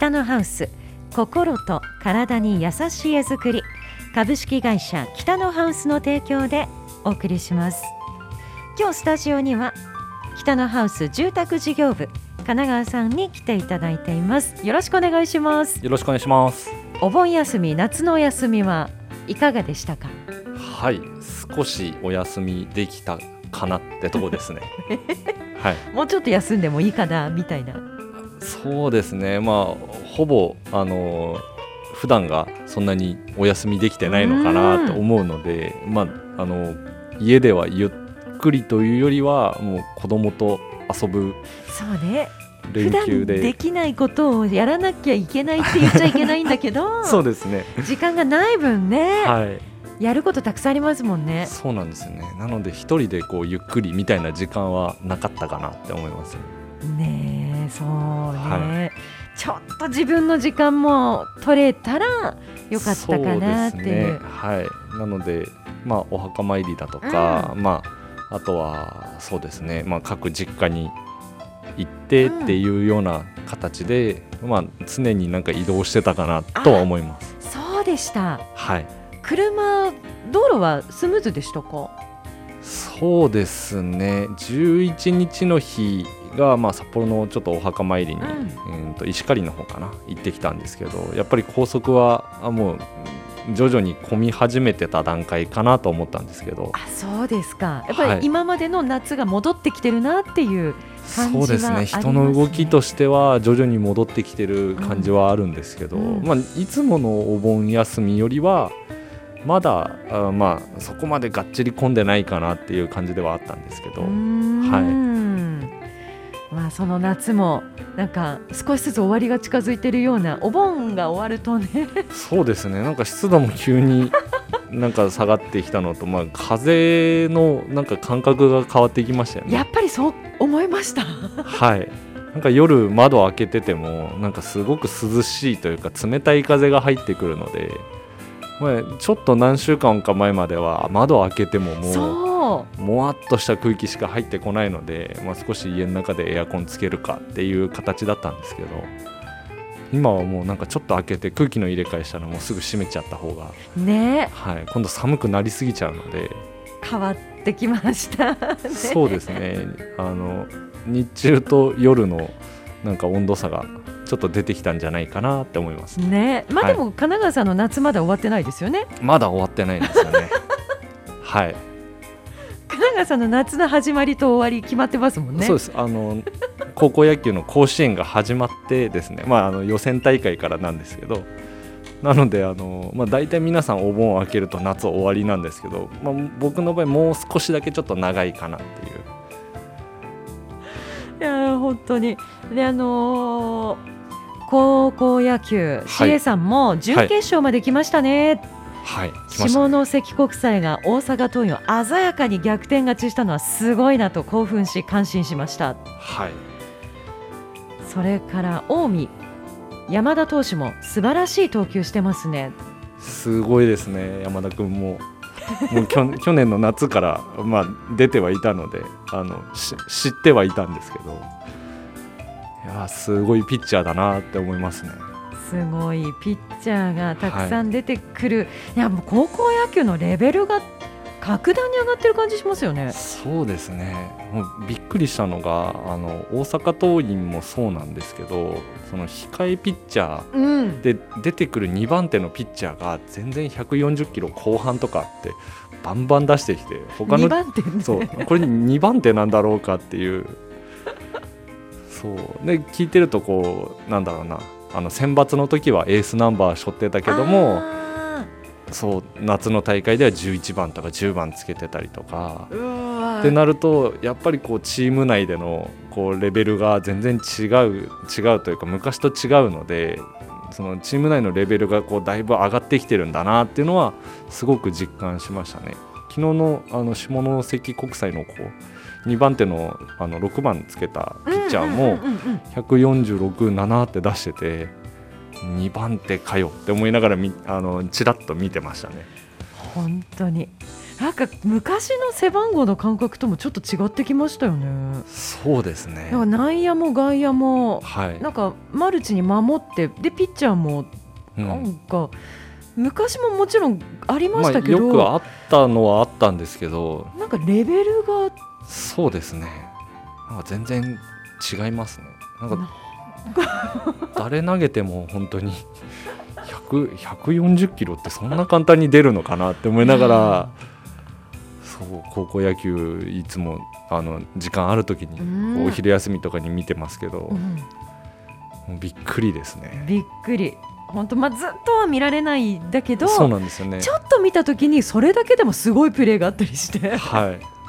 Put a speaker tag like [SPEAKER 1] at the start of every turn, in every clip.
[SPEAKER 1] 北のハウス心と体に優しい絵作り。株式会社北のハウスの提供でお送りします。今日スタジオには北のハウス住宅事業部神奈川さんに来ていただいています。よろしくお願いします。
[SPEAKER 2] よろしくお願いします。
[SPEAKER 1] お盆休み夏のお休みはいかがでしたか？
[SPEAKER 2] はい少しお休みできたかなってとこですね。はい。
[SPEAKER 1] もうちょっと休んでもいいかなみたいな
[SPEAKER 2] そうですね。まあほぼあの普段がそんなにお休みできてないのかなと思うのでまああの家ではゆっくりというよりはもう子供と遊ぶ
[SPEAKER 1] そうね。
[SPEAKER 2] 連休で。
[SPEAKER 1] できないことをやらなきゃいけないって言っちゃいけないんだけど
[SPEAKER 2] そうですね。
[SPEAKER 1] 時間がない分ね、
[SPEAKER 2] はい、
[SPEAKER 1] やることたくさんありますもんね。
[SPEAKER 2] そうなんですよね。なので一人でこうゆっくりみたいな時間はなかったかなって思います
[SPEAKER 1] ねそうね、はい、ちょっと自分の時間も取れたらよかったかなっていう、ね、
[SPEAKER 2] はい。なのでまあお墓参りだとか、うん、まああとはそうですね。まあ各実家に行ってっていうような形で、うん、まあ、常になんか移動してたかなとは思います。
[SPEAKER 1] そうでした。
[SPEAKER 2] はい。
[SPEAKER 1] 車道路はスムーズでしたか？
[SPEAKER 2] そうですね。11日の日が、まあ、札幌のちょっとお墓参りに、うん、えー、と石狩の方かな行ってきたんですけどやっぱり高速はあもう徐々に混み始めてた段階かなと思ったんですけど。
[SPEAKER 1] あそうですか。やっぱり今までの夏が戻ってきてるなっていう
[SPEAKER 2] そうですね。人の動きとしては徐々に戻ってきてる感じはあるんですけど、うん、まあ、いつものお盆休みよりはまだあまあそこまでがっちり混んでないかなっていう感じではあったんですけど、は
[SPEAKER 1] いまあ、その夏もなんか少しずつ終わりが近づいているようなお盆が終わるとね。
[SPEAKER 2] そうですね。なんか湿度も急に なんか下がってきたのと、まあ、風のなんか感覚が変わってきましたよね。
[SPEAKER 1] やっぱりそう思いました。
[SPEAKER 2] はい。なんか夜窓開けててもなんかすごく涼しいというか冷たい風が入ってくるので、まあ、ちょっと何週間か前までは窓開けてももうもわっとした空気しか入ってこないので、まあ、少し家の中でエアコンつけるかっていう形だったんですけど今はもうなんかちょっと開けて空気の入れ替えしたらもうすぐ閉めちゃった方が
[SPEAKER 1] ね、
[SPEAKER 2] はい、今度寒くなりすぎちゃうので
[SPEAKER 1] 変わってきました、ね、
[SPEAKER 2] そうですねあの日中と夜のなんか温度差がちょっと出てきたんじゃないかなって思います
[SPEAKER 1] ね。まあでも、神奈川さんの夏まだ終わってないですよね。
[SPEAKER 2] まだ終わってないんですよね。はい。
[SPEAKER 1] 神奈川さんの夏の始まりと終わり決まってますもんね。
[SPEAKER 2] そうです。あの高校野球の甲子園が始まってですね。まああの予選大会からなんですけど。なのであの、まあ、大体皆さんお盆を開けると夏終わりなんですけど、まあ、僕の場合もう少しだけちょっと長いかなっていう。
[SPEAKER 1] いや本当にであのー、高校野球、はい、CA さんも準決勝まで来ましたね。
[SPEAKER 2] はい、
[SPEAKER 1] 下関国際が大阪桐蔭を鮮やかに逆転勝ちしたのはすごいなと興奮し感心しました。
[SPEAKER 2] はい。
[SPEAKER 1] それから近江山田投手も素晴らしい投球してますね。
[SPEAKER 2] すごいですね山田君も。もう去年の夏から、まあ、出てはいたのであの知ってはいたんですけどいやすごいピッチャーだなって思いますね。
[SPEAKER 1] すごいピッチャーがたくさん出てくる、はい、いやもう高校野球のレベルが格段に上がってる感じしますよね。
[SPEAKER 2] そうですね。もうびっくりしたのが、あの大阪桐蔭もそうなんですけど、その控えピッチャーで出てくる2番手のピッチャーが全然140キロ後半とかってバンバン出してきて、
[SPEAKER 1] 他の
[SPEAKER 2] そうこれ2番手なんだろうかっていう。そうで聞いてるとこうなんだろうなあの選抜の時はエースナンバー背負ってたけども。そう夏の大会では11番とか10番つけてたりとかってなるとやっぱりこうチーム内でのこうレベルが全然違う違うというか昔と違うのでそのチーム内のレベルがこうだいぶ上がってきてるんだなっていうのはすごく実感しましたね。昨日のあの下関国際のこう2番手のあの6番つけたピッチャーも146、7って出してて。2番手かよって思いながらみあのちらっと見てましたね。
[SPEAKER 1] 本当になんか昔の背番号の感覚ともちょっと違ってきましたよね。
[SPEAKER 2] そうですね
[SPEAKER 1] なんか内野も外野も
[SPEAKER 2] はい
[SPEAKER 1] なんかマルチに守ってでピッチャーも
[SPEAKER 2] うん
[SPEAKER 1] なんか、昔ももちろんありま
[SPEAKER 2] まあ、
[SPEAKER 1] したけど、
[SPEAKER 2] よくあったのはあったんですけど
[SPEAKER 1] なんかレベルが
[SPEAKER 2] そうですね。なんか全然違いますね。なんか 誰投げても本当に100 140キロってそんな簡単に出るのかなって思いながらそう高校野球いつもあの時間ある時に
[SPEAKER 1] うん。
[SPEAKER 2] お昼休みとかに見てますけど
[SPEAKER 1] うん。
[SPEAKER 2] びっくりですね。
[SPEAKER 1] びっくり。本当まあずっとは見られないんだけど
[SPEAKER 2] そうなんですよね。
[SPEAKER 1] ちょっと見た時にそれだけでもすごいプレーがあったりして。
[SPEAKER 2] はい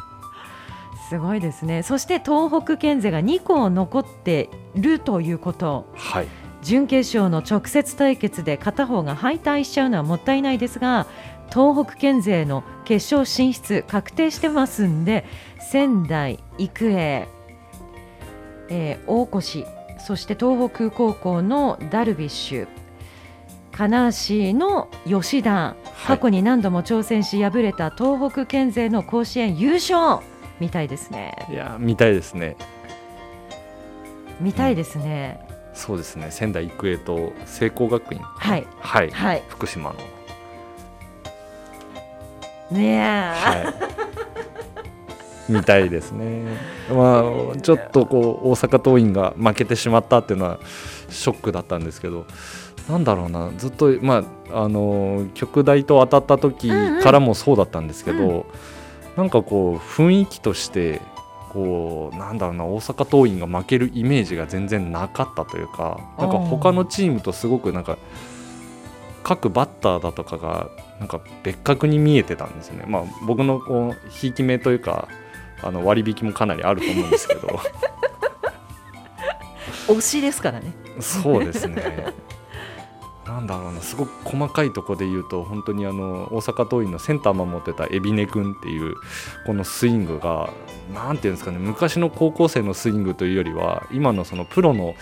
[SPEAKER 1] すごいですね。そして東北県勢が2校残ってるということ。
[SPEAKER 2] はい。
[SPEAKER 1] 準決勝の直接対決で片方が敗退しちゃうのはもったいないですが東北県勢の決勝進出確定してますんで仙台育英、えー大越そして東北高校のダルビッシュ金足の吉田
[SPEAKER 2] はい。
[SPEAKER 1] 過去に何度も挑戦し敗れた東北県勢の甲子園優勝みたいですね。
[SPEAKER 2] いや見たいですね。
[SPEAKER 1] 見たいですね、
[SPEAKER 2] そうですね。仙台育英と聖光学院
[SPEAKER 1] はい。
[SPEAKER 2] はい、
[SPEAKER 1] はい。
[SPEAKER 2] 福島の。
[SPEAKER 1] ねえ、
[SPEAKER 2] はい、みたいですね。まあちょっとこう大阪桐蔭が負けてしまったっていうのはショックだったんですけど。なんだろうな。ずっと、まあ、あの極大と当たった時からもそうだったんですけど、
[SPEAKER 1] うん
[SPEAKER 2] なんかこう雰囲気としてこうなんだろうな大阪桐蔭が負けるイメージが全然なかったというかなんか他のチームとすごくなんか各バッターだとかがなんか別格に見えてたんですよね。まあ、僕のこうひいき目というかあの割引もかなりあると思うんですけど
[SPEAKER 1] 推しですからね。
[SPEAKER 2] そうですね。なんだろうなすごく細かいところで言うと本当にあの大阪桐蔭のセンター守ってた海老根君っていうこのスイングがなんていうんですかね昔の高校生のスイングというよりは今のそのプロの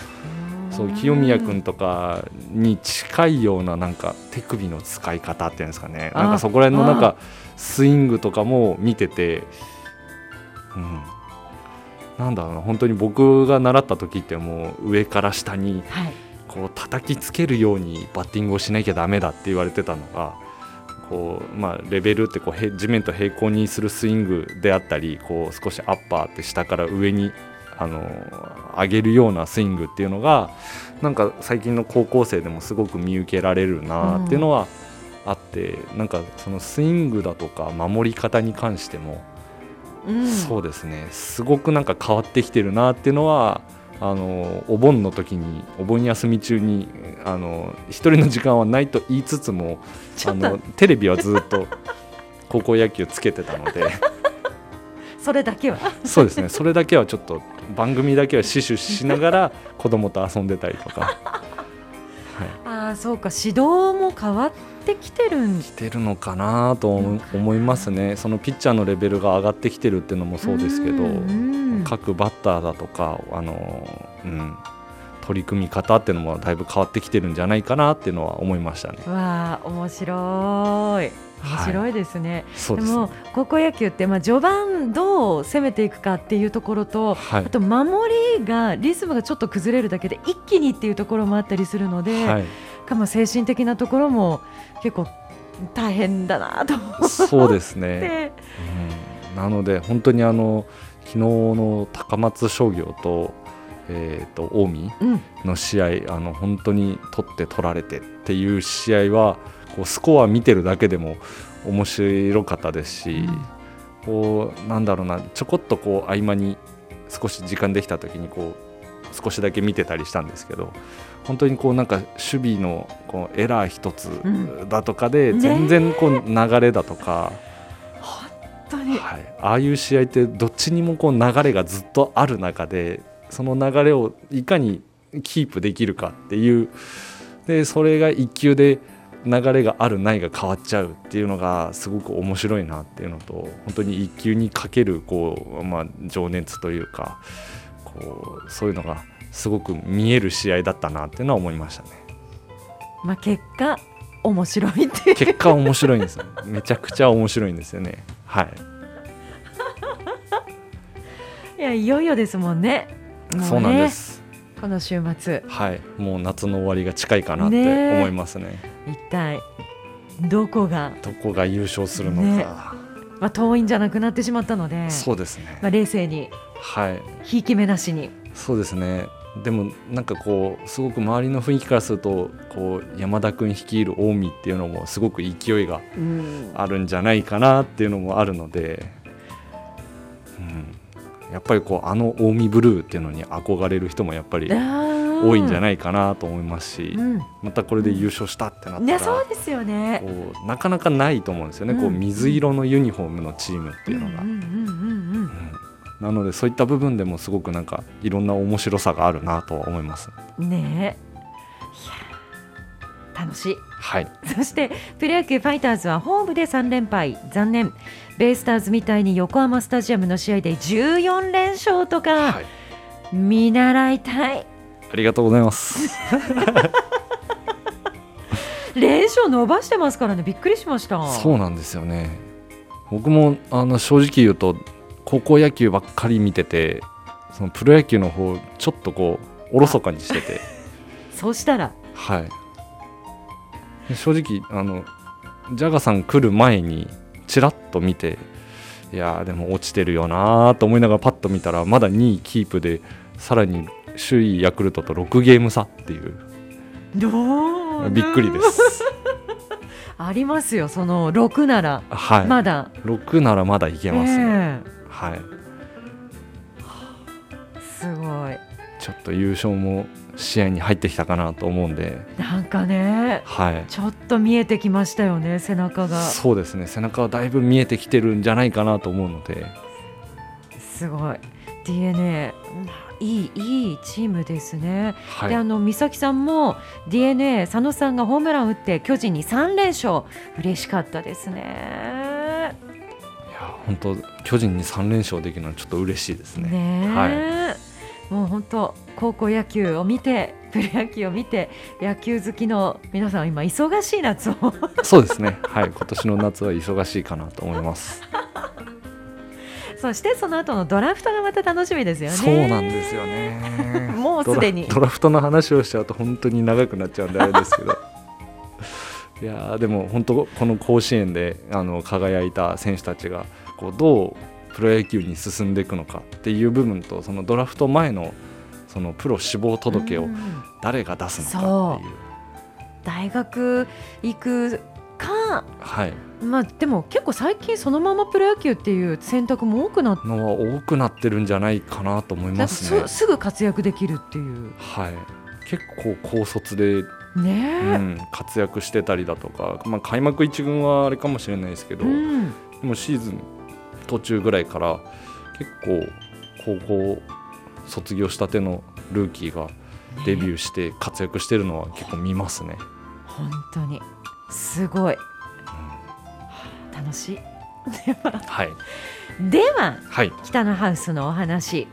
[SPEAKER 2] そう清宮君とかに近いようななんか手首の使い方っていうんですかね。
[SPEAKER 1] あ
[SPEAKER 2] なんかそこら辺のなんかスイングとかも見てて、うん、なんだろうな本当に僕が習った時ってもう上から下に
[SPEAKER 1] はい。
[SPEAKER 2] こう叩きつけるようにバッティングをしなきゃだめだって言われてたのがこう、まあ、レベルってこうへ地面と平行にするスイングであったりこう少しアッパーって下から上にあの上げるようなスイングっていうのがなんか最近の高校生でもすごく見受けられるなっていうのはあって、なんかそのスイングだとか守り方に関しても、
[SPEAKER 1] うん。
[SPEAKER 2] そうですね。すごくなんか変わってきてるなっていうのはあのお盆の時にお盆休み中にあの一人の時間はないと言いつつもあのテレビはずっと高校野球つけてたので。
[SPEAKER 1] それだけは。
[SPEAKER 2] そうですね。それだけはちょっと番組だけは死守しながら 子供と遊んでたりとか、はい、
[SPEAKER 1] ああ、そうか、指導も変わってきてるん。
[SPEAKER 2] してるのかなと思思いますね。そのピッチャーのレベルが上がってきてるっていうのもそうですけど。
[SPEAKER 1] うん
[SPEAKER 2] 各バッターだとか、あのうん、取り組み方っていうのもだいぶ変わってきてるんじゃないかなっていうのは思いましたね。
[SPEAKER 1] わあ、面白い。面白いですね。
[SPEAKER 2] そうですね
[SPEAKER 1] でも高校野球ってまあ序盤どう攻めていくかっていうところと、
[SPEAKER 2] はい
[SPEAKER 1] あと守りがリズムがちょっと崩れるだけで一気にっていうところもあったりするので、
[SPEAKER 2] はい、
[SPEAKER 1] かも精神的なところも結構大変だなと思っ
[SPEAKER 2] そうですね、
[SPEAKER 1] て。
[SPEAKER 2] うん、なので本当にあの昨日の高松商業と,、えー、と近江
[SPEAKER 1] うん、
[SPEAKER 2] の試合あの本当に取って取られてっていう試合はこうスコア見てるだけでも面白かったですし、こうなんだろうなちょこっとこう合間に少し時間できた時にこう少しだけ見てたりしたんですけど本当にこうなんか守備のこうエラー一つ
[SPEAKER 1] うん。
[SPEAKER 2] だとかで
[SPEAKER 1] ね。
[SPEAKER 2] 全然こう流れだとか、
[SPEAKER 1] 本当に
[SPEAKER 2] はい、ああいう試合ってどっちにもこう流れがずっとある中でその流れをいかにキープできるかっていうでそれが1球で流れがあるないが変わっちゃうっていうのがすごく面白いなっていうのと本当に1球にかけるこう、まあ、情熱というかこうそういうのがすごく見える試合だったなっていうのは思いましたね。
[SPEAKER 1] まあ結果面白いっていう
[SPEAKER 2] 結果面白いんですよめちゃくちゃ面白いんですよね。はい。
[SPEAKER 1] いやいよいよですもんね。もね。
[SPEAKER 2] そうなんです。
[SPEAKER 1] この週末。
[SPEAKER 2] はい。もう夏の終わりが近いかなって思いますね。
[SPEAKER 1] 一体どこが、
[SPEAKER 2] どこが優勝するの
[SPEAKER 1] ね。
[SPEAKER 2] か、
[SPEAKER 1] まあ、遠いんじゃなくなってしまったので。
[SPEAKER 2] そうですね。
[SPEAKER 1] まあ、冷静に。
[SPEAKER 2] はい。
[SPEAKER 1] ひいき目なしに。
[SPEAKER 2] そうですねでもなんかこうすごく周りの雰囲気からするとこう山田君率いる近江っていうのもすごく勢いが
[SPEAKER 1] うん。
[SPEAKER 2] あるんじゃないかなっていうのもあるので、うん、やっぱりこうあの近江ブルーっていうのに憧れる人もやっぱり多いんじゃ
[SPEAKER 1] い
[SPEAKER 2] ないかなと思いますし、
[SPEAKER 1] うん。
[SPEAKER 2] またこれで優勝したってなった
[SPEAKER 1] ね、
[SPEAKER 2] ら、
[SPEAKER 1] そうですよね。
[SPEAKER 2] こうなかなかないと思うんですよね、こ
[SPEAKER 1] う
[SPEAKER 2] うん。水色のユニフォームのチームっていうのが。なのでそういった部分でもすごくなんかいろんな面白さがあるなとは思います。
[SPEAKER 1] ね楽しい。
[SPEAKER 2] はい、
[SPEAKER 1] そしてプロ野球ファイターズはホームで3連敗残念ベイスターズみたいに横浜スタジアムの試合で14連勝とか
[SPEAKER 2] はい、
[SPEAKER 1] 見習いたい
[SPEAKER 2] ありがとうございます。
[SPEAKER 1] 連勝伸ばしてますからねびっくりしました
[SPEAKER 2] そうなんですよね。僕もあの正直言うと高校野球ばっかり見てて、そのプロ野球の方ちょっとこうおろそかにしてて、
[SPEAKER 1] そうしたら？
[SPEAKER 2] はい。正直あのジャガさん来る前にちらっと見て、いやーでも落ちてるよなーと思いながらパッと見たらまだ2位キープでさらに首位ヤクルトと6ゲーム差っていう
[SPEAKER 1] どう？
[SPEAKER 2] びっくりです。
[SPEAKER 1] ありますよその6なら
[SPEAKER 2] はい。
[SPEAKER 1] まだ、
[SPEAKER 2] 6ならまだいけますね。
[SPEAKER 1] え
[SPEAKER 2] はい。
[SPEAKER 1] えすごい
[SPEAKER 2] ちょっと優勝も試合に入ってきたかなと思うんで、
[SPEAKER 1] なんかね
[SPEAKER 2] はい。
[SPEAKER 1] ちょっと見えてきましたよね背中が
[SPEAKER 2] そうですね。背中はだいぶ見えてきてるんじゃないかなと思うので、
[SPEAKER 1] すごい DNA うんいいいいチームですね、
[SPEAKER 2] はい。
[SPEAKER 1] であの美咲さんも DNA 佐野さんがホームランを打って巨人に3連勝嬉しかったですね
[SPEAKER 2] 本当巨人に3連勝できるのはちょっと嬉しいですね。
[SPEAKER 1] ね
[SPEAKER 2] は
[SPEAKER 1] え、もう本当高校野球を見てプロ野球を見て野球好きの皆さんは今忙しい夏を
[SPEAKER 2] そうですね。はい。今年の夏は忙しいかなと思います。
[SPEAKER 1] そしてその後のドラフトがまた楽しみですよね
[SPEAKER 2] そうなんですよね。
[SPEAKER 1] もうすでに
[SPEAKER 2] ドラフトの話をしちゃうと本当に長くなっちゃうんであれですけど。いやーでも本当この甲子園であの輝いた選手たちがこうどうプロ野球に進んでいくのかっていう部分とそのドラフト前のそのプロ志望届を
[SPEAKER 1] うん
[SPEAKER 2] 誰が出すのかっていう、
[SPEAKER 1] 大学行くか。
[SPEAKER 2] はい、
[SPEAKER 1] まあでも結構最近そのままプロ野球っていう選択も多くなって。
[SPEAKER 2] のは多くなってるんじゃないかなと思いますね。
[SPEAKER 1] す。すぐ活躍できるっていう。
[SPEAKER 2] はい、結構高卒で、
[SPEAKER 1] ね。え、
[SPEAKER 2] うん、活躍してたりだとか、まあ、開幕一軍はあれかもしれないですけど、
[SPEAKER 1] うん。
[SPEAKER 2] でもシーズン途中ぐらいから結構高校卒業したてのルーキーがデビューして活躍してるのは結構見ますね。
[SPEAKER 1] 本当に。すごい。楽しい。
[SPEAKER 2] はい、
[SPEAKER 1] では
[SPEAKER 2] はい、
[SPEAKER 1] 北のハウスのお話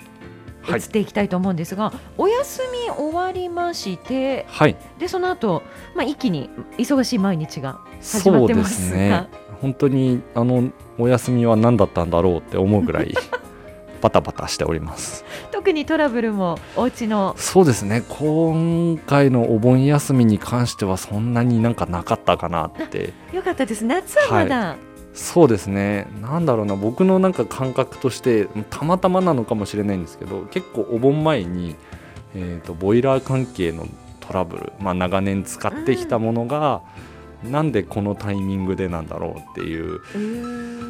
[SPEAKER 2] はい。
[SPEAKER 1] 移っていきたいと思うんですが、お休み終わりまして
[SPEAKER 2] はい、
[SPEAKER 1] でその後、まあ一気に忙しい毎日が始ま
[SPEAKER 2] そうで
[SPEAKER 1] ってますが。
[SPEAKER 2] すね。本当にあのお休みは何だったんだろうって思うぐらい バタバタしております。
[SPEAKER 1] 特にトラブルもお家の
[SPEAKER 2] そうですね。今回のお盆休みに関してはそんなになんかなかったかなって。
[SPEAKER 1] よかったです夏はまだ、
[SPEAKER 2] そうですね。なんだろうな、僕のなんか感覚としてたまたまなのかもしれないんですけど、結構お盆前にえーとボイラー関係のトラブル、まあ長年使ってきたものが、なんでこのタイミングでなんだろうっていう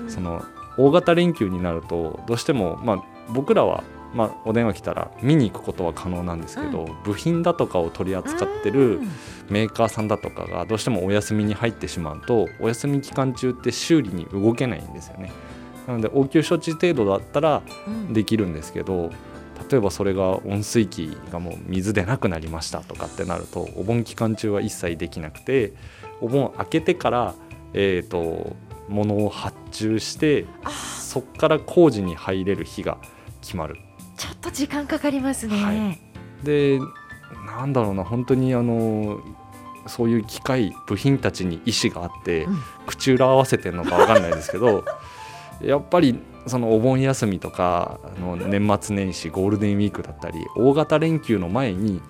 [SPEAKER 2] その大型連休になるとどうしても、まあ、僕らは、まあ、お電話来たら見に行くことは可能なんですけど、部品だとかを取り扱ってる
[SPEAKER 1] うん。
[SPEAKER 2] メーカーさんだとかがどうしてもお休みに入ってしまうとお休み期間中って修理に動けないんですよね。なので応急処置程度だったら
[SPEAKER 1] うん。
[SPEAKER 2] できるんですけど例えばそれが温水器がもう水でなくなりましたとかってなるとお盆期間中は一切できなくてお盆明けてから、えー、と物を発注して
[SPEAKER 1] あ
[SPEAKER 2] そこから工事に入れる日が決まる。
[SPEAKER 1] ちょっと時間かかりますね、
[SPEAKER 2] はい。でなんだろうな本当にあのそういう機械部品たちに意思があって、
[SPEAKER 1] うん。
[SPEAKER 2] 口裏合わせてるのかわかんないですけど やっぱりそのお盆休みとかあの年末年始ゴールデンウィークだったり大型連休の前に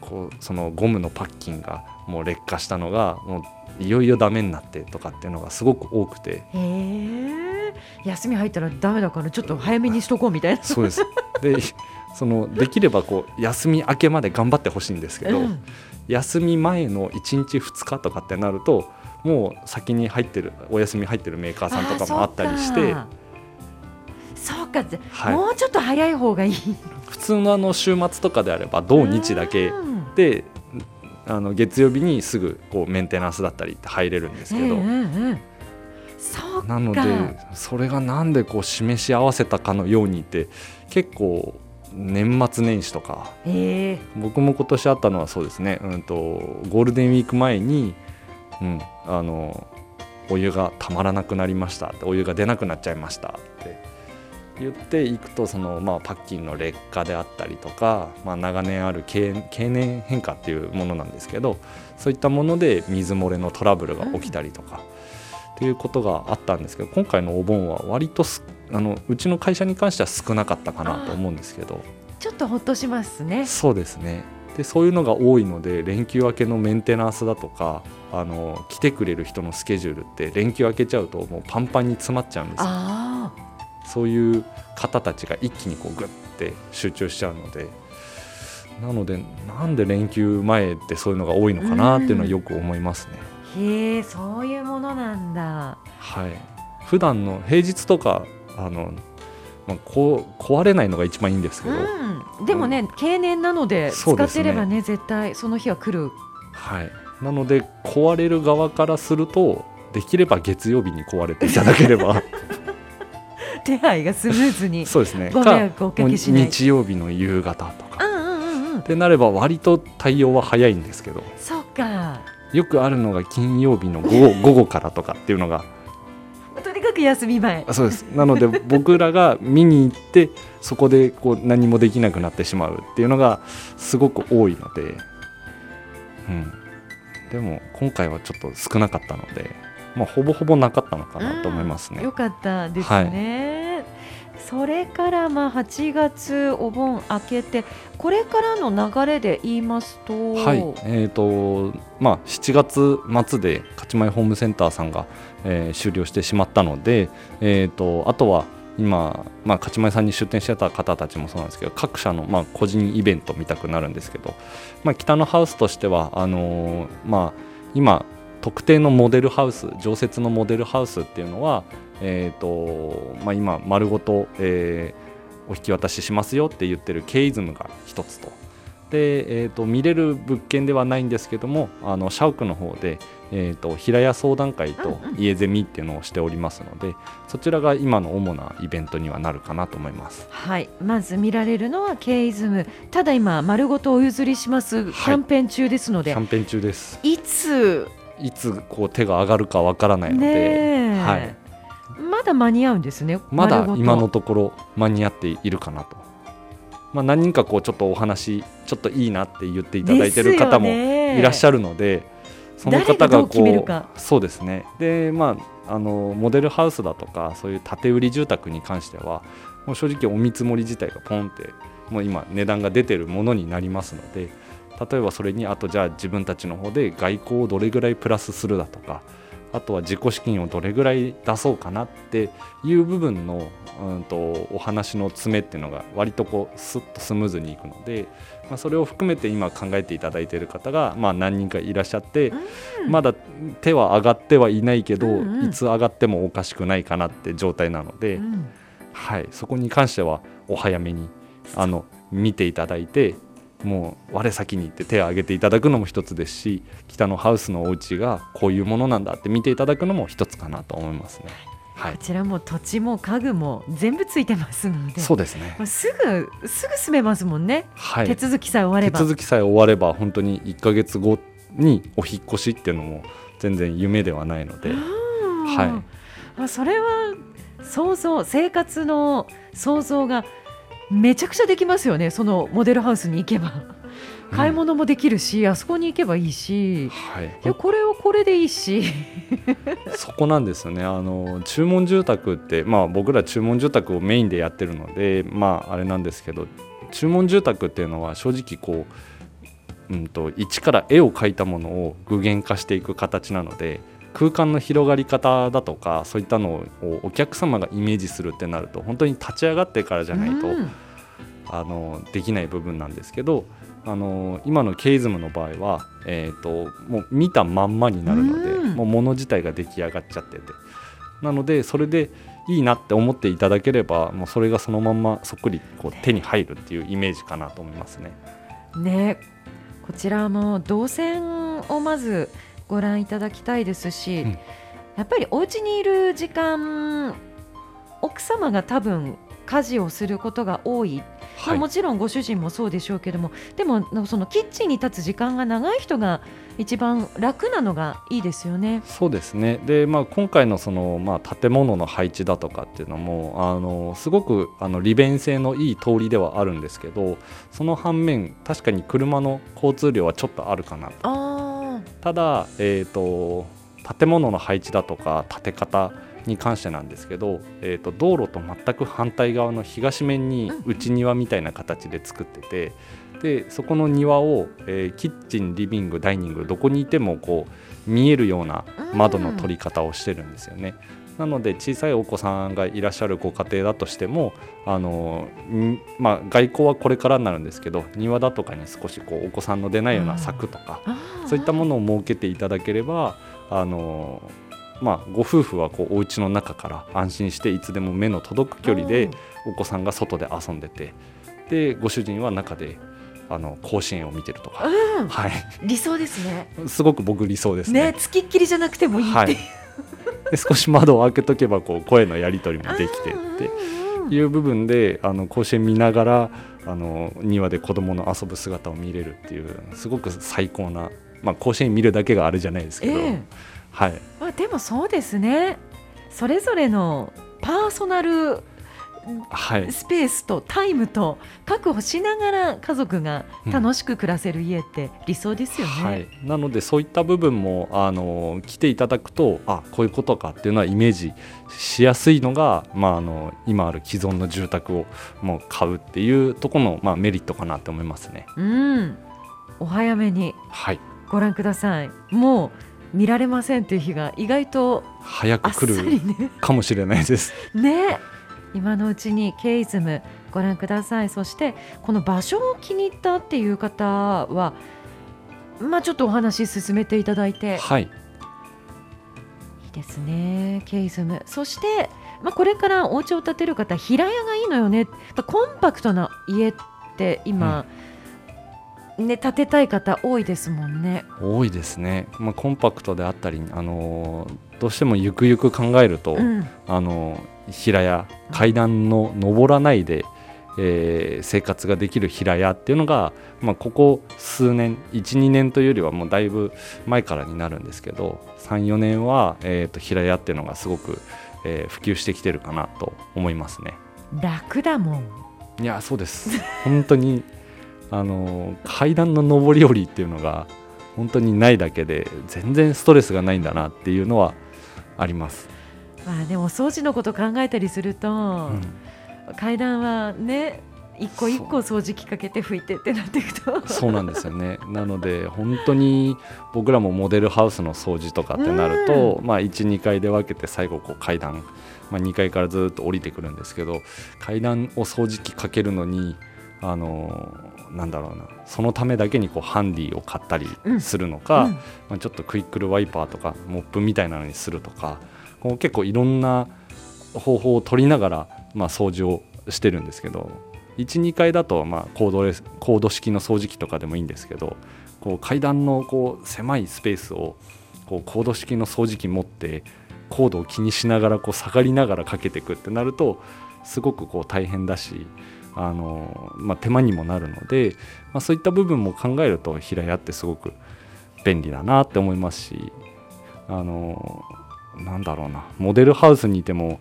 [SPEAKER 2] こうそのゴムのパッキンがもう劣化したのがもういよいよダメになってとかっていうのがすごく多くて。
[SPEAKER 1] 休み入ったらダメだからちょっと早めにしとこうみたいな。
[SPEAKER 2] そうです。でそのできればこう休み明けまで頑張ってほしいんですけど、
[SPEAKER 1] うん。
[SPEAKER 2] 休み前の1日2日とかってなるともう先に入ってるお休み入ってるメーカーさんとかもあったりして
[SPEAKER 1] あそうか。
[SPEAKER 2] はい。
[SPEAKER 1] もうちょっと早い方がいい
[SPEAKER 2] 普通のあの週末とかであれば土日だけ。
[SPEAKER 1] うん。
[SPEAKER 2] であの月曜日にすぐこうメンテナンスだったりって入れるんですけど、なのでそれがなんでこう示し合わせたかのようにって結構年末年始とか。
[SPEAKER 1] ええ。
[SPEAKER 2] 僕も今年あったのはそうですね、うん、とゴールデンウィーク前に、うん、あのお湯がたまらなくなりましたお湯が出なくなっちゃいましたって言っていくとその、まあ、パッキンの劣化であったりとか、まあ、長年ある経経年変化っていうものなんですけどそういったもので水漏れのトラブルが起きたりとか。っていうことがあったんですけど今回のお盆は割とすあのうちの会社に関しては少なかったかなと思うんですけど。
[SPEAKER 1] ちょっとほっとしますね。
[SPEAKER 2] そうですね。でそういうのが多いので連休明けのメンテナンスだとかあの来てくれる人のスケジュールって連休明けちゃうともうパンパンに詰まっちゃうんですよ。
[SPEAKER 1] あ
[SPEAKER 2] そういう方たちが一気にこうグッて集中しちゃうのでなのでなんで連休前ってそういうのが多いのかなっていうのはよく思いますね、
[SPEAKER 1] あへえそういうものなんだ。
[SPEAKER 2] はい。普段の平日とかあの、まあ、こう壊れないのが一番いいんですけど、
[SPEAKER 1] うん、でもね、経年なので使ってればね絶対その日は来る。
[SPEAKER 2] はい、なので壊れる側からするとできれば月曜日に壊れていただければ
[SPEAKER 1] 手配がスムーズに
[SPEAKER 2] そうですね。
[SPEAKER 1] ご迷惑をおかけしない。
[SPEAKER 2] 日曜日の夕方とか。
[SPEAKER 1] うんうん
[SPEAKER 2] ってなれば割と対応は早いんですけど。
[SPEAKER 1] そうか。
[SPEAKER 2] よくあるのが金曜日の午後 午後からとかっていうのが。
[SPEAKER 1] とにかく休み前。
[SPEAKER 2] そうです。なので 僕らが見に行ってそこでこう何もできなくなってしまうっていうのがすごく多いので、うん、でも今回はちょっと少なかったので、まあ、ほぼほぼなかったのかなと思いますね。
[SPEAKER 1] うんよかったですね、それからまあ8月お盆明けてこれからの流れで言いますと
[SPEAKER 2] はい、えーとまあ、7月末で勝ち前ホームセンターさんが、えー終了してしまったので、えー、とあとは今、まあ、勝ち前さんに出店してた方たちもそうなんですけど各社の、まあ、個人イベント見たくなるんですけど、まあ、北のハウスとしてはあのーまあ、今特定のモデルハウス常設のモデルハウスっていうのは、えーとまあ、今丸ごと、えーお引き渡ししますよって言ってるケイズムが一つと。で、えー、と見れる物件ではないんですけどもあの社屋の方で、えー、と平屋相談会と家ゼミっていうのをしておりますので、そちらが今の主なイベントにはなるかなと思います。
[SPEAKER 1] はい、まず見られるのはケイズム。ただ今丸ごとお譲りします。キャンペーン中ですので、
[SPEAKER 2] キャンペーン中です。
[SPEAKER 1] い、つ
[SPEAKER 2] いつこう手が上がるかわからないの
[SPEAKER 1] ね
[SPEAKER 2] で、
[SPEAKER 1] え、
[SPEAKER 2] はい、
[SPEAKER 1] まだ間に合うんですね。
[SPEAKER 2] まだ今のところ間に合っているかなと。まあ、何人かこうちょっとお話ちょっといいなって言っていただいてる方もいらっし
[SPEAKER 1] ゃ
[SPEAKER 2] ゃるので、その方がこうそうですね。でまああのモデルハウスだとかそういう建て売り住宅に関してはもう正直お見積もり自体がポンってもう今値段が出てるものになりますので例えばそれにあとじゃあ自分たちの方で外交をどれぐらいプラスするだとかあとは自己資金をどれぐらい出そうかなっていう部分の、うん、とお話の詰めっていうのが割とこうスッとスムーズにいくので、まあ、それを含めて今考えていただいている方が、まあ、何人かいらっしゃって、
[SPEAKER 1] うん
[SPEAKER 2] まだ手は上がってはいないけど、
[SPEAKER 1] うんうん。
[SPEAKER 2] いつ上がってもおかしくないかなって状態なので、
[SPEAKER 1] うん。
[SPEAKER 2] はい、そこに関してはお早めにあの見ていただいてもう我先に行って手を挙げていただくのも一つですし北のハウスのお家がこういうものなんだって見ていただくのも一つかなと思いますね。はい。
[SPEAKER 1] こ、ちらも土地も家具も全部ついてますので
[SPEAKER 2] そうですね。
[SPEAKER 1] すぐすぐ住めますもんね、
[SPEAKER 2] はい。
[SPEAKER 1] 手続きさえ終われば。
[SPEAKER 2] 手続きさえ終われば本当に1ヶ月後にお引っ越しっていうのも全然夢ではないので、
[SPEAKER 1] うん
[SPEAKER 2] は
[SPEAKER 1] あそれは想像生活の想像がめちゃくちゃできますよねそのモデルハウスに行けば。買い物もできるし、うん、あそこに行けばいいし、はい、いやこれはこれでいいし。
[SPEAKER 2] そこなんですよね。あの注文住宅って、まあ、僕ら注文住宅をメインでやってるので、まあ、あれなんですけど注文住宅っていうのは正直こう、うんと、一から絵を描いたものを具現化していく形なので空間の広がり方だとかそういったのをお客様がイメージするってなると本当に立ち上がってからじゃないと、うん、あのできない部分なんですけどあの今のケイズムの場合は、えーと、もう見たまんまになるので、うん、もう物自体が出来上がっちゃってて。なのでそれでいいなって思っていただければもうそれがそのまんまそっくりこう手に入るっていうイメージかなと思いますね。
[SPEAKER 1] ね。こちらも動線をまずご覧いただきたいですし、うん、やっぱりお家にいる時間奥様が多分家事をすることが多い、はい、もちろんご主人もそうでしょうけどもでもそのキッチンに立つ時間が長い人が一番楽なのがいいですよね。
[SPEAKER 2] そうですね。で、まあ、今回のその、まあ、建物の配置だとかっていうのもあのすごくあの利便性のいい通りではあるんですけどその反面確かに車の交通量はちょっとあるかなただ、えーと、建物の配置だとか建て方に関してなんですけど、えーと、道路と全く反対側の東面に内庭みたいな形で作っててでそこの庭を、えー、キッチンリビングダイニングどこにいてもこう見えるような窓の取り方をしてるんですよね。なので小さいお子さんがいらっしゃるご家庭だとしてもあの、まあ、外交はこれからになるんですけど庭だとかに少しこうお子さんの出ないような柵とか、そういったものを設けていただければあのまあ、ご夫婦はこうお家の中から安心していつでも目の届く距離でお子さんが外で遊んでてでご主人は中であの甲子園を見てるとか、
[SPEAKER 1] うん、はい、理想ですね。
[SPEAKER 2] すごく僕理想ですね。
[SPEAKER 1] ねつきっきりじゃなくてもいいってはい、
[SPEAKER 2] で少し窓を開けとけばこう声のやり取りもできてっていう部分であの甲子園見ながらあの庭で子供の遊ぶ姿を見れるっていうすごく最高な、まあ、甲子園見るだけがあるじゃないですけど、えー、はい。
[SPEAKER 1] まあ、でもそうですね。それぞれのパーソナルスペースとタイムと確保しながら家族が楽しく暮らせる家って理想ですよね、うんはい、
[SPEAKER 2] なのでそういった部分もあの来ていただくとあこういうことかっていうのはイメージしやすいのが、まあ、あの今ある既存の住宅をもう買うっていうところの、まあ、メリットかなと思いますね。
[SPEAKER 1] うん。お早めにご覧ください、はい、もう見られませんという日が意外と
[SPEAKER 2] 早く来るかもしれないです。
[SPEAKER 1] ね。今のうちにケイズムご覧ください。そしてこの場所を気に入ったっていう方はまあちょっとお話進めていただいて。
[SPEAKER 2] はい。
[SPEAKER 1] いいですね。ケイズム。そしてまあこれからお家を建てる方平屋がいいのよね。コンパクトな家って今、うん、ね建てたい方多いですもんね。
[SPEAKER 2] 多いですね。まあコンパクトであったりあのー、どうしてもゆくゆく考えると、うん、あのー平屋階段の上らないで、えー、生活ができる平屋っていうのが、まあ、ここ数年12年というよりはもうだいぶ前からになるんですけど34年は、えーと、平屋っていうのがすごく、えー、普及してきてるかなと思いますね。
[SPEAKER 1] 楽だもん。
[SPEAKER 2] いやそうです。本当にあの階段の上り下りっていうのが本当にないだけで全然ストレスがないんだなっていうのはあります。
[SPEAKER 1] まあでも掃除のこと考えたりすると、うん、階段はね一個一個掃除機かけて拭いてってなっていくと。
[SPEAKER 2] そうなんですよね。なので本当に僕らもモデルハウスの掃除とかってなると、うん、まあ12階で分けて最後こう階段、まあ、2階からずっと降りてくるんですけど階段を掃除機かけるのにあのなんだろうな。そのためだけにこうハンディを買ったりするのか、うん、まあ、ちょっとクイックルワイパーとかモップみたいなのにするとかこう結構いろんな方法を取りながら、まあ、掃除をしてるんですけど12階だとまあコードレスコード式の掃除機とかでもいいんですけどこう階段のこう狭いスペースをこうコード式の掃除機持ってコードを気にしながらこう下がりながらかけていくってなるとすごくこう大変だしあの、まあ、手間にもなるので、まあ、そういった部分も考えると平屋ってすごく便利だなって思いますしあのなんだろうなモデルハウスにいても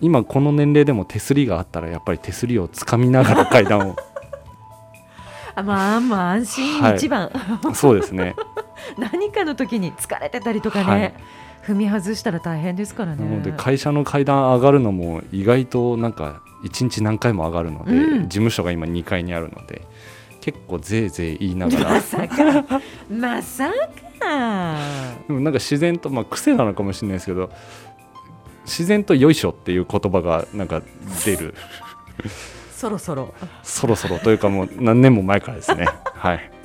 [SPEAKER 2] 今この年齢でも手すりがあったらやっぱり手すりをつかみながら階段を。
[SPEAKER 1] あまあまあ安心一番、
[SPEAKER 2] はい、そうですね。
[SPEAKER 1] 何かの時に疲れてたりとかね、はい踏み外したら大変ですからね。
[SPEAKER 2] なので会社の階段上がるのも意外となんか1日何回も上がるので、うん、事務所が今2階にあるので結構ぜいぜい言いながら。
[SPEAKER 1] まさか。まさか。
[SPEAKER 2] でもなんか自然とまあ癖なのかもしれないですけど自然と「よいしょ」っていう言葉がなんか出る。
[SPEAKER 1] そろそろ。
[SPEAKER 2] そろそろというかもう何年も前からですね。はい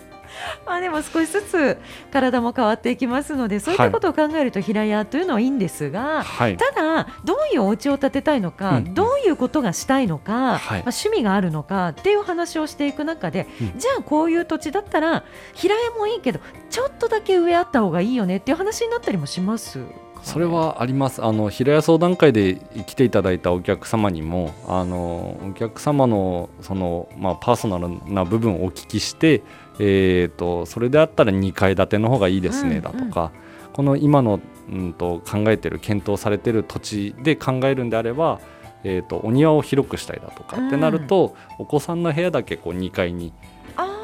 [SPEAKER 1] まあでも少しずつ体も変わっていきますのでそういったことを考えると平屋というのはいいんですが、はい、ただどういうお家を建てたいのか、うん、どういうことがしたいのか、はい、まあ、趣味があるのかっていう話をしていく中で、うん、じゃあこういう土地だったら平屋もいいけどちょっとだけ上あった方がいいよねっていう話になったりもします。
[SPEAKER 2] それはあります。あの平屋相談会で来ていただいたお客様にもあのお客様のその、まあ、パーソナルな部分をお聞きして、えーと、それであったら2階建ての方がいいですね、だとか。この今の、うんと、考えてる検討されてる土地で考えるんであれば、えーと、お庭を広くしたいだとか、ってなるとお子さんの部屋だけこう2階に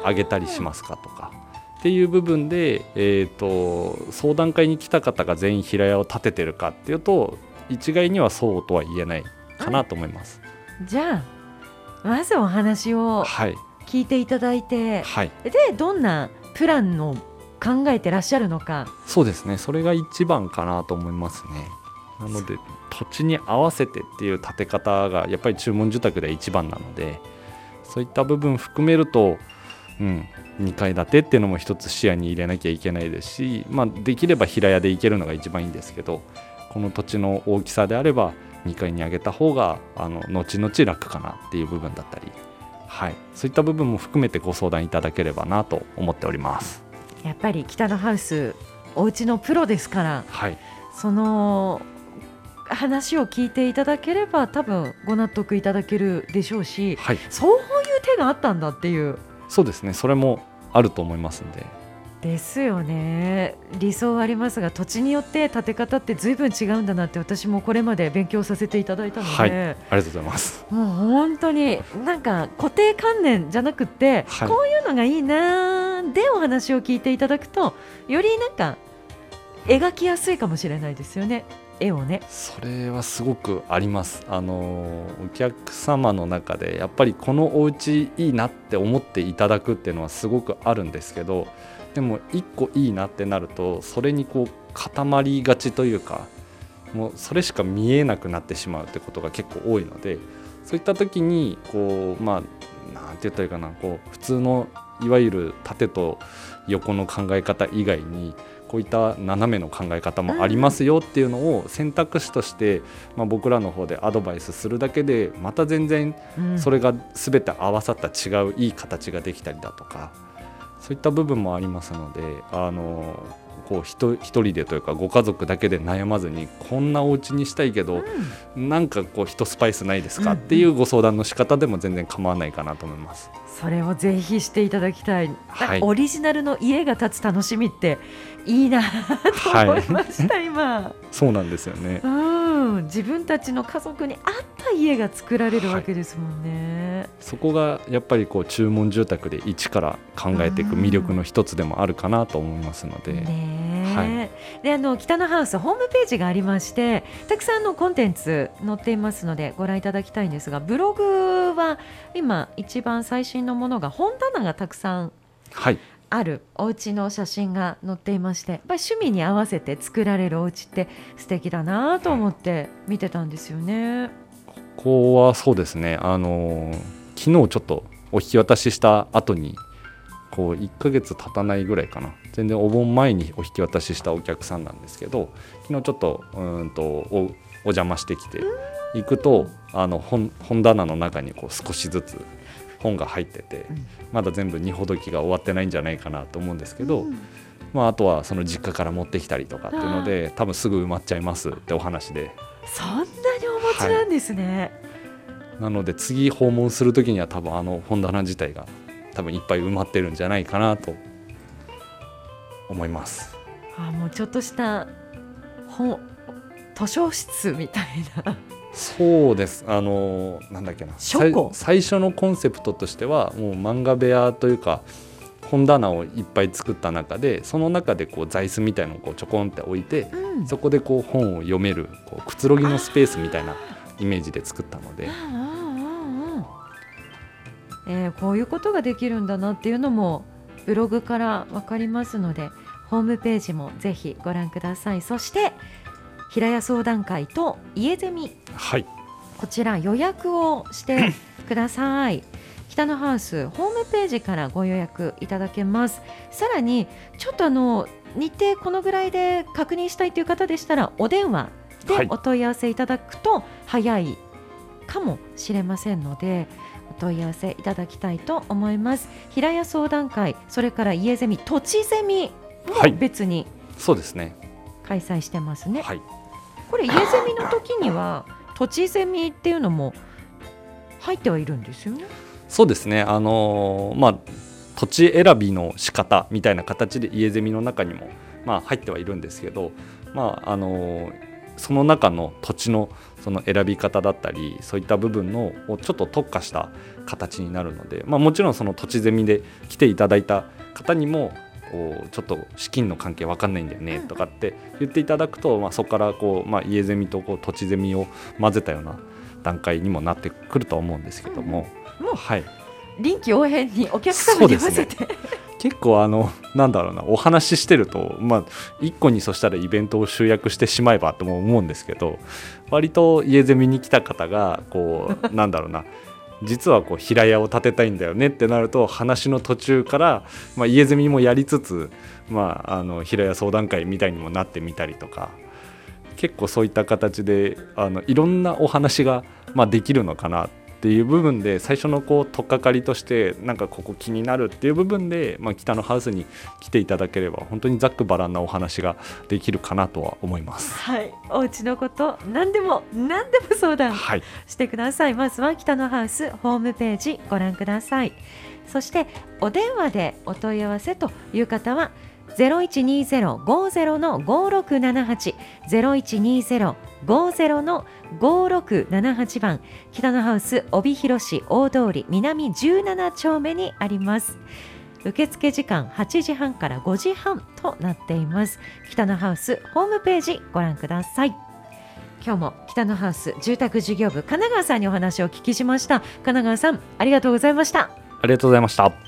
[SPEAKER 2] 上げたりしますかとか。っていう部分で、えーと、相談会に来た方が全員平屋を建ててるかっていうと一概にはそうとは言えないかなと思います。
[SPEAKER 1] じゃあまずお話を聞いていただいて、はい、でどんなプランの考えてらっしゃるのか。
[SPEAKER 2] そうですね。それが一番かなと思いますね。なので土地に合わせてっていう建て方がやっぱり注文住宅で一番なのでそういった部分含めるとうん、2階建てっていうのも一つ視野に入れなきゃいけないですし、まあ、できれば平屋で行けるのが一番いいんですけどこの土地の大きさであれば2階に上げた方があの後々楽かなっていう部分だったり、はい、そういった部分も含めてご相談いただければなと思っております。
[SPEAKER 1] やっぱり北のハウスお家のプロですから、
[SPEAKER 2] はい、
[SPEAKER 1] その話を聞いていただければ多分ご納得いただけるでしょうし、はい、そういう手があったんだっていう。
[SPEAKER 2] そうですね。それもあると思いますんで
[SPEAKER 1] ですよね。理想はありますが土地によって建て方ってずいぶん違うんだなって私もこれまで勉強させていただいたので、
[SPEAKER 2] はい、ありがとうございます。
[SPEAKER 1] もう本当になんか固定観念じゃなくて、はい、こういうのがいいなでお話を聞いていただくとよりなんか描きやすいかもしれないですよね。絵をね。
[SPEAKER 2] それはすごくあります。あのお客様の中でやっぱりこのお家いいなって思っていただくっていうのはすごくあるんですけどでも1個いいなってなるとそれにこう固まりがちというかもうそれしか見えなくなってしまうってことが結構多いのでそういった時にこうまあなんて言ったらいいかなこう普通のいわゆる縦と横の考え方以外にこういった斜めの考え方もありますよっていうのを選択肢として、まあ、僕らの方でアドバイスするだけでまた全然それが全て合わさった違ういい形ができたりだとかそういった部分もありますのであのこう一人でというかご家族だけで悩まずにこんなお家にしたいけど、うん、なんかこう一スパイスないですか？っていうご相談の仕方でも全然構わないかなと思います。
[SPEAKER 1] それをぜひしていただきたい、はい、オリジナルの家が建つ楽しみっていいなと思いました、はい、今。
[SPEAKER 2] そうなんですよね、
[SPEAKER 1] うん、自分たちの家族に合った家が作られるわけですもんね、はい、
[SPEAKER 2] そこがやっぱりこう注文住宅で一から考えていく魅力の一つでもあるかなと思いますので。
[SPEAKER 1] ねはい、であの北のハウスホームページがありましてたくさんのコンテンツ載っていますのでご覧いただきたいんですがブログは今一番最新のものが本棚がたくさん
[SPEAKER 2] はい
[SPEAKER 1] あるお家の写真が載っていましてやっぱり趣味に合わせて作られるお家って素敵だなと思って見てたんですよね。
[SPEAKER 2] ここはそうですねあの昨日ちょっとお引き渡しした後にこう1ヶ月経たないぐらいかな全然お盆前にお引き渡ししたお客さんなんですけど昨日ちょっとうんとおお邪魔してきて行くとあの本本棚の中にこう少しずつ本が入ってて、まだ全部荷ほどきが終わってないんじゃないかなと思うんですけど、まあ、あとはその実家から持ってきたりとかっていうので多分すぐ埋まっちゃいますってお話で。
[SPEAKER 1] そんなにお持ちなんですね、
[SPEAKER 2] はい、なので次訪問する時には多分あの本棚自体が多分いっぱい埋まってるんじゃないかなと思います。
[SPEAKER 1] あもうちょっとした本図書室みたいな
[SPEAKER 2] そうです。あのなんだっけな。最初のコンセプトとしてはもう漫画部屋というか本棚をいっぱい作った中でその中でこう座椅子みたいのをこうちょこんって置いて、
[SPEAKER 1] うん。
[SPEAKER 2] そこでこう本を読めるこうくつろぎのスペースみたいなイメージで作ったので。
[SPEAKER 1] えーこういうことができるんだなっていうのもブログからわかりますのでホームページもぜひご覧ください。そして平屋相談会と家ゼミ。
[SPEAKER 2] はい。
[SPEAKER 1] こちら予約をしてください。北のハウスホームページからご予約いただけます。さらにちょっとあの日程このぐらいで確認したいという方でしたらお電話
[SPEAKER 2] はい。
[SPEAKER 1] でお問い合わせいただくと早いかもしれませんのでお問い合わせいただきたいと思います。平屋相談会それから家ゼミ土地ゼミ
[SPEAKER 2] はい。
[SPEAKER 1] も別に
[SPEAKER 2] そうですね。
[SPEAKER 1] 開催してますね、
[SPEAKER 2] はい
[SPEAKER 1] これ家ゼミの時には土地ゼミっていうのも入ってはいるんですよね？
[SPEAKER 2] そうですねあのーまあ土地選びの仕方みたいな形で家ゼミの中にもまあ入ってはいるんですけどまああのーその中の土地のその選び方だったりそういった部分のをちょっと特化した形になるので、まあ、もちろんその土地ゼミで来ていただいた方にもこうちょっと資金の関係わかんないんだよねとかって言っていただくと、まあ、そこからこう、まあ、家ゼミとこう土地ゼミを混ぜたような段階にもなってくると思うんですけども、
[SPEAKER 1] もう
[SPEAKER 2] はい、
[SPEAKER 1] 臨機応変にお客様に合わせて、
[SPEAKER 2] 結構あのなんだろうなお話ししてるとまあ一個にそしたらイベントを集約してしまえばとも思うんですけど割と家ゼミに来た方がこう なんだろうな実はこう平屋を建てたいんだよねってなると話の途中から、まあ、家住みもやりつつ、まあ、あの平屋相談会みたいにもなってみたりとか結構そういった形であのいろんなお話が、まあ、できるのかなっていう部分で最初のこう取っかかりとしてなんかここ気になるっていう部分で、まあ、北のハウスに来ていただければ本当にざっくばらんなお話ができるかなとは思います。
[SPEAKER 1] はい、お家のこと何でも何でも相談してください、はい、まずは北のハウスホームページご覧ください。そしてお電話でお問い合わせという方は0120-50-5678 0120 50の5678番北のハウス帯広市大通り南17丁目にあります。受付時間8時半から5時半となっています。北のハウスホームページご覧ください。今日も北のハウス住宅事業部神奈川さんにお話を聞きしました。神奈川さんありがとうございました。
[SPEAKER 2] ありがとうございました。